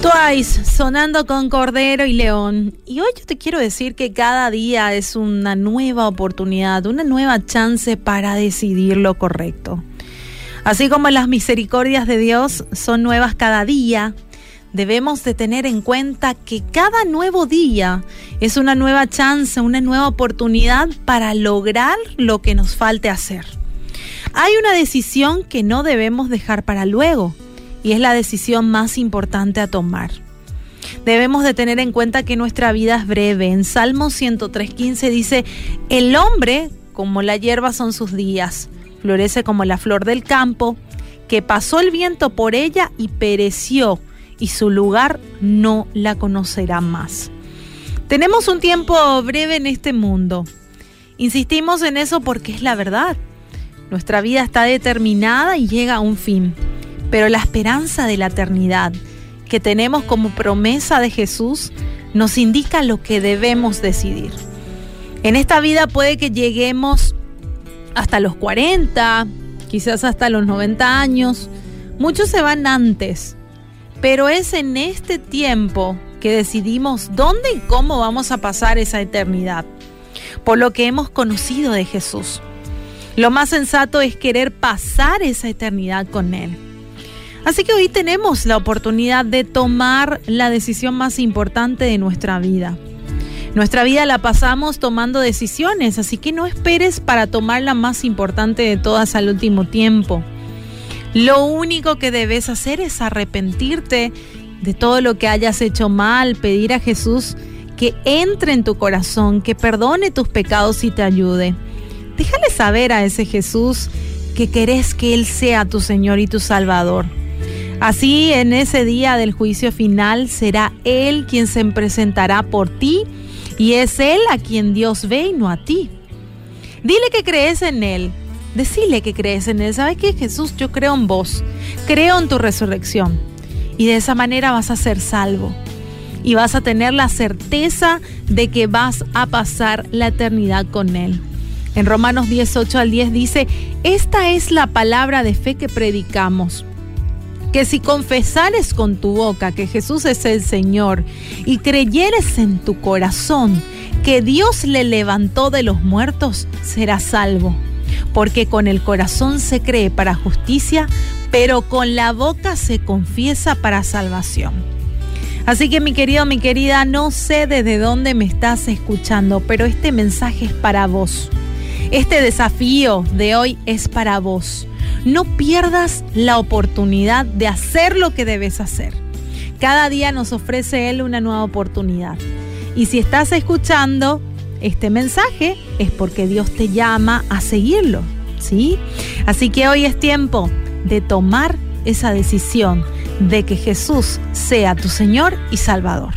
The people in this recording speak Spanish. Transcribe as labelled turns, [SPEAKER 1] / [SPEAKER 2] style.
[SPEAKER 1] Twice, sonando con Cordero y León. Y hoy yo te quiero decir que cada día es una nueva oportunidad, una nueva chance para decidir lo correcto. Así como las misericordias de Dios son nuevas cada día, debemos de tener en cuenta que cada nuevo día es una nueva chance, una nueva oportunidad para lograr lo que nos falte hacer. Hay una decisión que no debemos dejar para luego y es la decisión más importante a tomar. Debemos de tener en cuenta que nuestra vida es breve. En Salmo 103.15 dice, el hombre como la hierba son sus días, florece como la flor del campo, que pasó el viento por ella y pereció, y su lugar no la conocerá más. Tenemos un tiempo breve en este mundo. Insistimos en eso porque es la verdad. Nuestra vida está determinada y llega a un fin pero la esperanza de la eternidad que tenemos como promesa de Jesús nos indica lo que debemos decidir. En esta vida puede que lleguemos hasta los 40, quizás hasta los 90 años, muchos se van antes, pero es en este tiempo que decidimos dónde y cómo vamos a pasar esa eternidad, por lo que hemos conocido de Jesús. Lo más sensato es querer pasar esa eternidad con Él. Así que hoy tenemos la oportunidad de tomar la decisión más importante de nuestra vida. Nuestra vida la pasamos tomando decisiones, así que no esperes para tomar la más importante de todas al último tiempo. Lo único que debes hacer es arrepentirte de todo lo que hayas hecho mal, pedir a Jesús que entre en tu corazón, que perdone tus pecados y te ayude. Déjale saber a ese Jesús que querés que Él sea tu Señor y tu Salvador. Así en ese día del juicio final será Él quien se presentará por ti y es Él a quien Dios ve y no a ti. Dile que crees en Él. Decile que crees en Él. ¿Sabes qué, Jesús? Yo creo en vos. Creo en tu resurrección. Y de esa manera vas a ser salvo. Y vas a tener la certeza de que vas a pasar la eternidad con Él. En Romanos 18 al 10 dice, esta es la palabra de fe que predicamos que si confesares con tu boca que Jesús es el Señor y creyeres en tu corazón que Dios le levantó de los muertos, serás salvo. Porque con el corazón se cree para justicia, pero con la boca se confiesa para salvación. Así que mi querido, mi querida, no sé desde dónde me estás escuchando, pero este mensaje es para vos. Este desafío de hoy es para vos. No pierdas la oportunidad de hacer lo que debes hacer. Cada día nos ofrece Él una nueva oportunidad. Y si estás escuchando este mensaje es porque Dios te llama a seguirlo, ¿sí? Así que hoy es tiempo de tomar esa decisión de que Jesús sea tu Señor y Salvador.